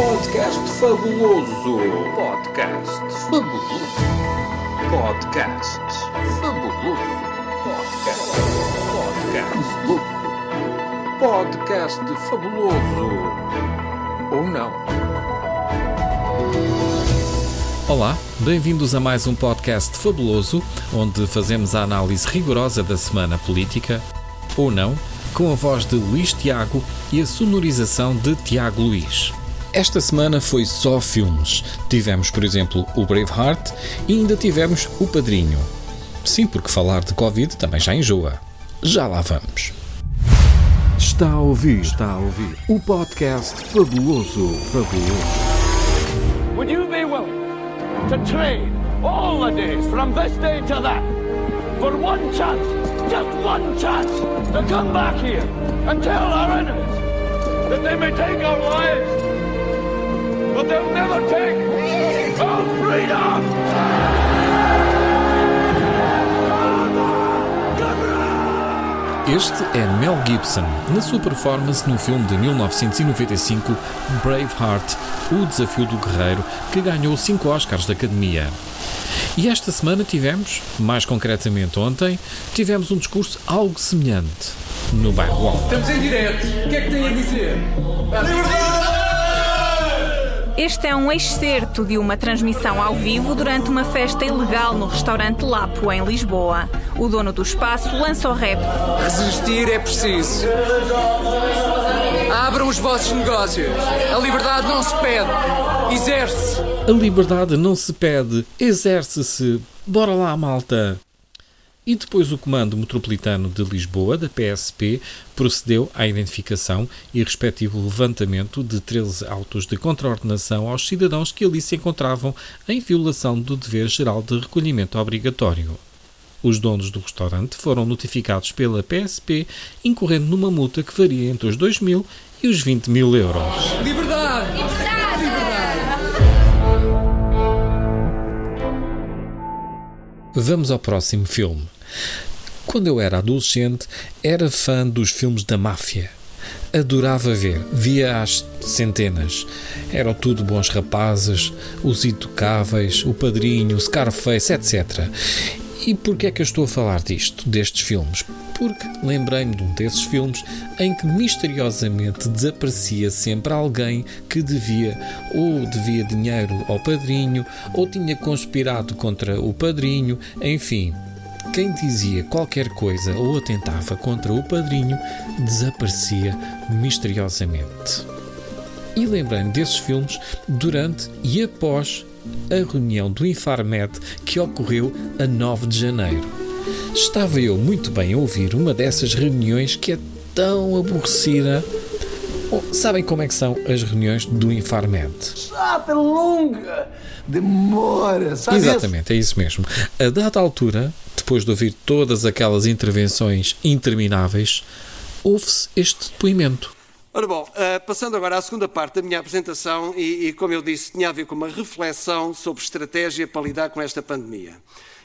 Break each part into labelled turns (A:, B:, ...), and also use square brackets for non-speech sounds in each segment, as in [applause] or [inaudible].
A: Podcast fabuloso. Podcast fabuloso. Podcast fabuloso. Podcast. Podcast. Podcast fabuloso. Ou não?
B: Olá, bem-vindos a mais um podcast fabuloso, onde fazemos a análise rigorosa da semana política, ou não, com a voz de Luís Tiago e a sonorização de Tiago Luís. Esta semana foi só filmes. Tivemos, por exemplo, o Braveheart e ainda tivemos o Padrinho. Sim, porque falar de Covid também já enjoa. Já lá vamos.
A: Está a ouvir, está a ouvir o podcast fabuloso, fabuloso.
C: Would you be willing to trade all the days from this day to that for one chance, just one chance, to come back here and tell our enemies that they may take our lives, but they'll never take our freedom?
B: Este é Mel Gibson, na sua performance no filme de 1995 Braveheart, O Desafio do Guerreiro, que ganhou 5 Oscars da Academia. E esta semana tivemos, mais concretamente ontem, tivemos um discurso algo semelhante no bairro Alto.
D: Estamos em direto. O que é que tem a dizer?
E: Este é um excerto de uma transmissão ao vivo durante uma festa ilegal no restaurante Lapo, em Lisboa. O dono do espaço lança o rap.
D: Resistir é preciso. Abram os vossos negócios. A liberdade não se pede. Exerce.
B: A liberdade não se pede, exerce-se. Bora lá, malta! E depois o Comando Metropolitano de Lisboa, da PSP, procedeu à identificação e respectivo levantamento de 13 autos de contraordenação aos cidadãos que ali se encontravam em violação do dever geral de recolhimento obrigatório. Os donos do restaurante foram notificados pela PSP, incorrendo numa multa que varia entre os 2 mil e os 20 mil euros.
D: Liberdade.
B: Vamos ao próximo filme. Quando eu era adolescente, era fã dos filmes da máfia. Adorava ver, via às centenas. Eram tudo bons rapazes, os intocáveis, o padrinho, o Scarface, etc. E porquê é que eu estou a falar disto, destes filmes? Porque lembrei-me de um desses filmes em que misteriosamente desaparecia sempre alguém que devia ou devia dinheiro ao padrinho ou tinha conspirado contra o padrinho, enfim. Quem dizia qualquer coisa ou atentava contra o padrinho desaparecia misteriosamente. E lembrei-me desses filmes durante e após a reunião do Infarmed que ocorreu a 9 de janeiro. Estava eu muito bem a ouvir uma dessas reuniões que é tão aborrecida. Oh, sabem como é que são as reuniões do Infarmed?
F: chata, longa, demora, sabe?
B: Exatamente, é isso mesmo. A dada altura, depois de ouvir todas aquelas intervenções intermináveis, ouve-se este depoimento.
G: Ora bom, eh, passando agora à segunda parte da minha apresentação, e, e, como eu disse, tinha a ver com uma reflexão sobre estratégia para lidar com esta pandemia.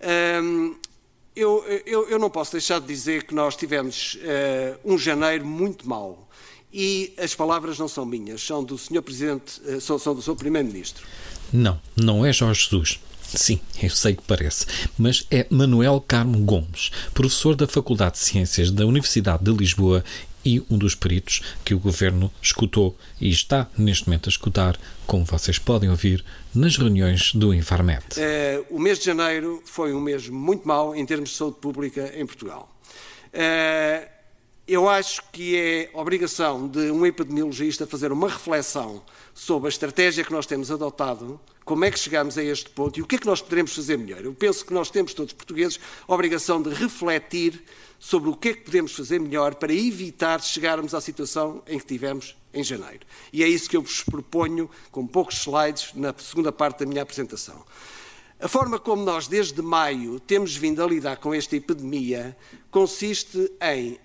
G: Ahm, eu, eu- eu não posso deixar de dizer que nós tivemos eh, um janeiro muito mau. E as palavras não são minhas, são do Sr. Presidente, eh, são, são do Sr. Primeiro-Ministro.
B: Não, não é Jorge Jesus. Sim, eu sei que parece, mas é Manuel Carmo Gomes, professor da Faculdade de Ciências da Universidade de Lisboa e um dos peritos que o governo escutou e está neste momento a escutar, como vocês podem ouvir, nas reuniões do Infarmed.
G: Eh, o mês de janeiro foi um mês muito mau em termos de saúde pública em Portugal. Eh, eu acho que é obrigação de um epidemiologista fazer uma reflexão sobre a estratégia que nós temos adotado, como é que chegamos a este ponto e o que é que nós poderemos fazer melhor. Eu penso que nós temos, todos portugueses, a obrigação de refletir sobre o que é que podemos fazer melhor para evitar chegarmos à situação em que tivemos em janeiro. E é isso que eu vos proponho, com poucos slides, na segunda parte da minha apresentação. A forma como nós, desde maio, temos vindo a lidar com esta epidemia consiste em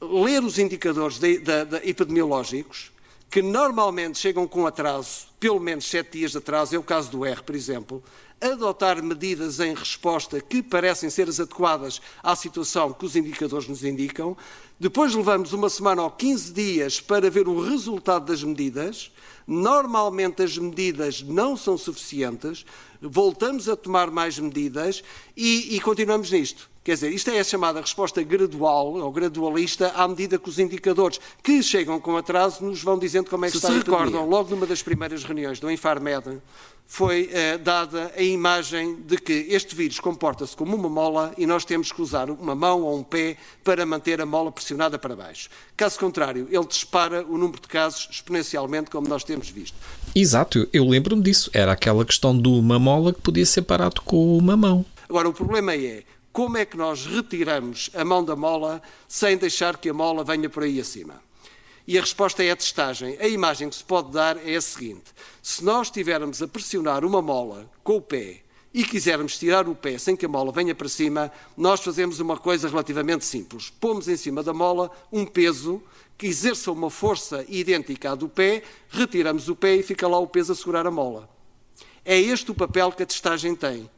G: ler os indicadores de- da- da- epidemiológicos, que normalmente chegam com atraso, pelo menos sete dias de atraso, é o caso do R, por exemplo, adotar medidas em resposta que parecem ser as adequadas à situação que os indicadores nos indicam. Depois levamos uma semana ou 15 dias para ver o resultado das medidas. Normalmente as medidas não são suficientes, voltamos a tomar mais medidas e, e continuamos nisto. Quer dizer, isto é a chamada resposta gradual ou gradualista à medida que os indicadores que chegam com atraso nos vão dizendo como é que se está se a recordam, logo numa das primeiras reuniões do Infarmed, foi eh, dada a imagem de que este vírus comporta-se como uma mola e nós temos que usar uma mão ou um pé para manter a mola pressionada para baixo. Caso contrário, ele dispara o número de casos exponencialmente, como nós temos visto.
B: Exato, eu lembro-me disso. Era aquela questão de uma mola que podia ser parado com uma mão.
G: Agora, o problema é como é que nós retiramos a mão da mola sem deixar que a mola venha por aí acima? E a resposta é a testagem. A imagem que se pode dar é a seguinte: se nós estivermos a pressionar uma mola com o pé e quisermos tirar o pé sem que a mola venha para cima, nós fazemos uma coisa relativamente simples. Pomos em cima da mola um peso que exerça uma força idêntica à do pé, retiramos o pé e fica lá o peso a segurar a mola. É este o papel que a testagem tem.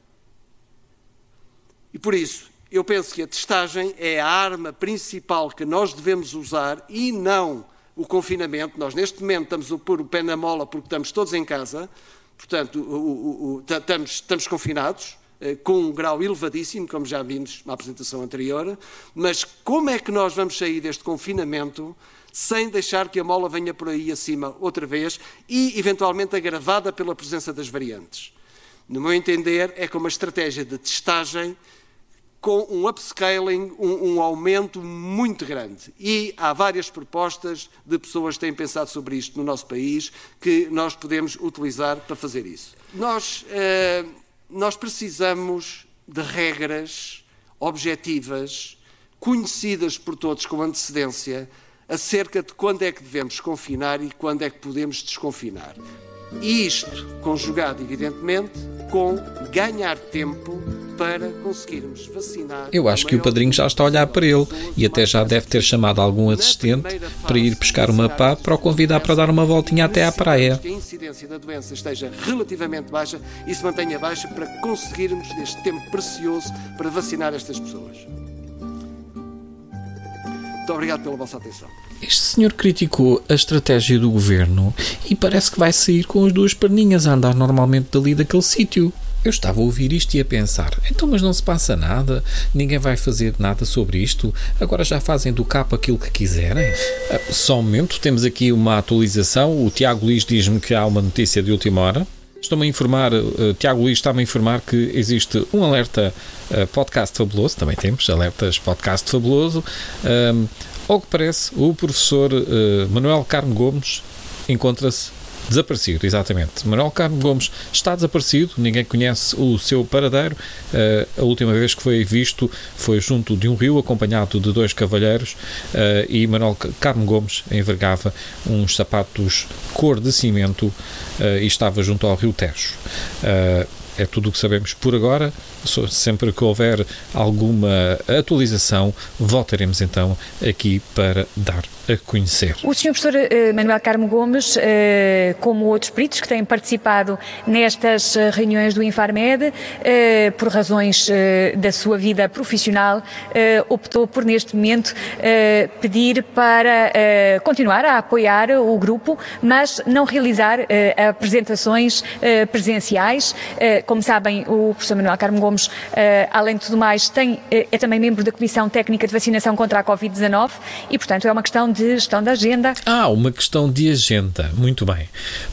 G: E por isso, eu penso que a testagem é a arma principal que nós devemos usar e não o confinamento. Nós, neste momento, estamos a pôr o pé na mola porque estamos todos em casa, portanto, o, o, o, estamos, estamos confinados eh, com um grau elevadíssimo, como já vimos na apresentação anterior, mas como é que nós vamos sair deste confinamento sem deixar que a mola venha por aí acima outra vez e, eventualmente, agravada pela presença das variantes? No meu entender, é com uma estratégia de testagem com um upscaling, um, um, aumento muito grande. E há várias propostas de pessoas que têm pensado sobre isto no nosso país que nós podemos utilizar para fazer isso. Nós, eh, nós precisamos de regras objetivas, conhecidas por todos com antecedência, acerca de quando é que devemos confinar e quando é que podemos desconfinar. E isto conjugado, evidentemente, com ganhar tempo para conseguirmos vacinar.
B: Eu acho que o padrinho já está a olhar para ele e até já deve ter chamado algum assistente para ir pescar uma pá para o convidar para dar uma voltinha até à praia.
G: Que a incidência da doença esteja relativamente baixa e se mantenha baixa para conseguirmos este tempo precioso para vacinar estas pessoas. Muito obrigado pela vossa atenção.
B: Este senhor criticou a estratégia do governo e parece que vai sair com as duas perninhas a andar normalmente dali daquele sítio. Eu estava a ouvir isto e a pensar: então, mas não se passa nada, ninguém vai fazer nada sobre isto, agora já fazem do capo aquilo que quiserem. Ah, só um momento, temos aqui uma atualização. O Tiago Luís diz-me que há uma notícia de última hora. Estou-me a informar, uh, Tiago Luís está-me a informar que existe um alerta uh, podcast fabuloso, também temos alertas podcast fabuloso. Uh, ao que parece, o professor Manuel Carmo Gomes encontra-se Desaparecido, exatamente. Manuel Carmo Gomes está desaparecido, ninguém conhece o seu paradeiro. Uh, a última vez que foi visto foi junto de um rio, acompanhado de dois cavalheiros, uh, e Manuel Carmo Gomes envergava uns sapatos cor de cimento uh, e estava junto ao rio Tejo é tudo o que sabemos por agora. Sempre que houver alguma atualização, voltaremos então aqui para dar a conhecer.
H: O Sr. Professor uh, Manuel Carmo Gomes, uh, como outros peritos que têm participado nestas uh, reuniões do Infarmed, por razões da sua vida profissional, optou por neste momento pedir para continuar a apoiar o grupo, mas não realizar apresentações presenciais. Como sabem, o professor Manuel Carmo Gomes, além de tudo mais, tem, é também membro da Comissão Técnica de Vacinação contra a Covid-19 e, portanto, é uma questão de de gestão da agenda.
B: Ah, uma questão de agenda. Muito bem.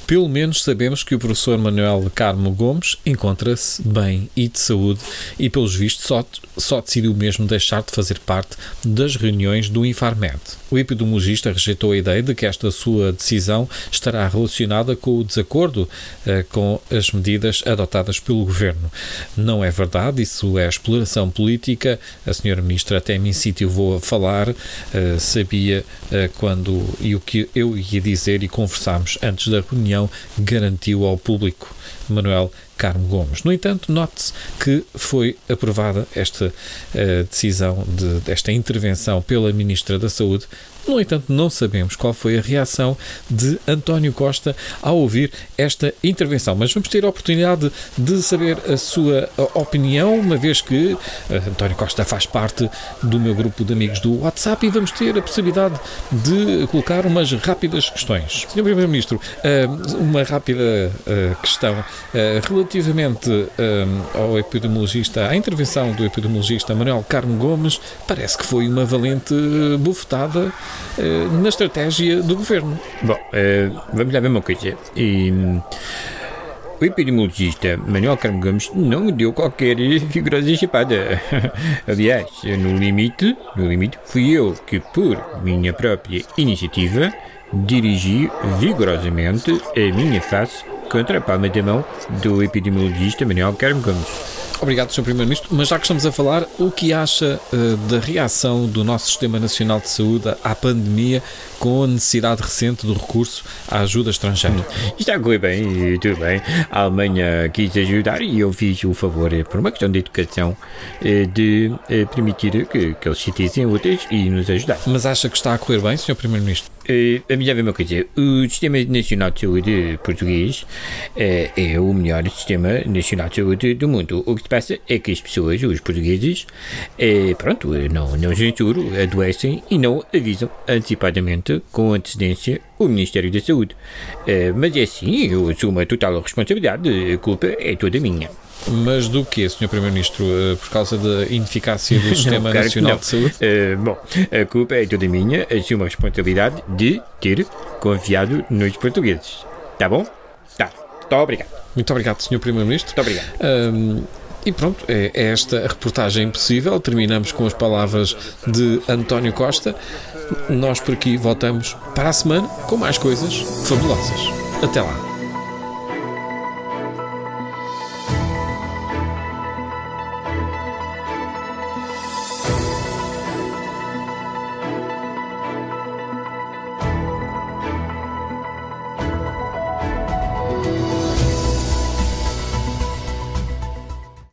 B: Pelo menos sabemos que o professor Manuel Carmo Gomes encontra-se bem e de saúde e, pelos vistos, só, só decidiu mesmo deixar de fazer parte das reuniões do Infarmed. O epidemiologista rejeitou a ideia de que esta sua decisão estará relacionada com o desacordo eh, com as medidas adotadas pelo governo. Não é verdade, isso é exploração política. A senhora ministra até me incitivou a falar, eh, sabia eh, quando e o que eu ia dizer e conversámos antes da reunião garantiu ao público. Manuel Carmo Gomes. No entanto, note-se que foi aprovada esta uh, decisão, de, desta intervenção pela Ministra da Saúde no entanto, não sabemos qual foi a reação de António Costa ao ouvir esta intervenção, mas vamos ter a oportunidade de saber a sua opinião, uma vez que eh, António Costa faz parte do meu grupo de amigos do WhatsApp e vamos ter a possibilidade de colocar umas rápidas questões. Senhor Primeiro-Ministro, eh, uma rápida eh, questão relativamente ao epidemiologista, à intervenção do epidemiologista Manuel Carmo Gomes, parece que foi uma valente bufetada na estratégia do governo.
I: Bom, uh, vamos lá ver uma coisa. E, um, o epidemiologista Manuel Carmo Gomes não me deu qualquer [laughs] vigorosa chapada. [laughs] Aliás, no limite, no limite, fui eu que, por minha própria iniciativa, dirigi vigorosamente a minha face contra a palma da mão do epidemiologista Manuel Carmo Gomes.
B: Obrigado, Sr. Primeiro-Ministro. Mas já que estamos a falar, o que acha uh, da reação do nosso Sistema Nacional de Saúde à pandemia com a necessidade recente do recurso à ajuda estrangeira?
I: Está a correr bem, tudo bem. A Alemanha quis ajudar e eu fiz o favor, eh, por uma questão de educação, uh, de permitir que, que eles citissem outras e nos ajudar.
B: Mas acha que está a correr bem, Sr. Primeiro-Ministro?
I: Uh, a minha uma coisa, o Sistema Nacional de Saúde português é o melhor Sistema Nacional de Saúde do mundo. O que se passa é que as pessoas, os portugueses, é, pronto, não, não juro, adoecem e não avisam antecipadamente, com antecedência, o Ministério da Saúde. É, mas é assim, eu assumo a total responsabilidade, a culpa é toda minha.
B: Mas do que, Sr. Primeiro-Ministro? Por causa da ineficácia do [laughs] Sistema não, Nacional de Saúde?
I: Uh, bom, a culpa é toda minha, assumo a responsabilidade de ter confiado nos portugueses. Tá bom? Tá. Muito obrigado.
B: Muito obrigado, Sr. Primeiro-Ministro.
I: Muito obrigado.
B: Um, e pronto, é, é esta a reportagem possível. Terminamos com as palavras de António Costa. Nós por aqui voltamos para a semana com mais coisas fabulosas. Até lá.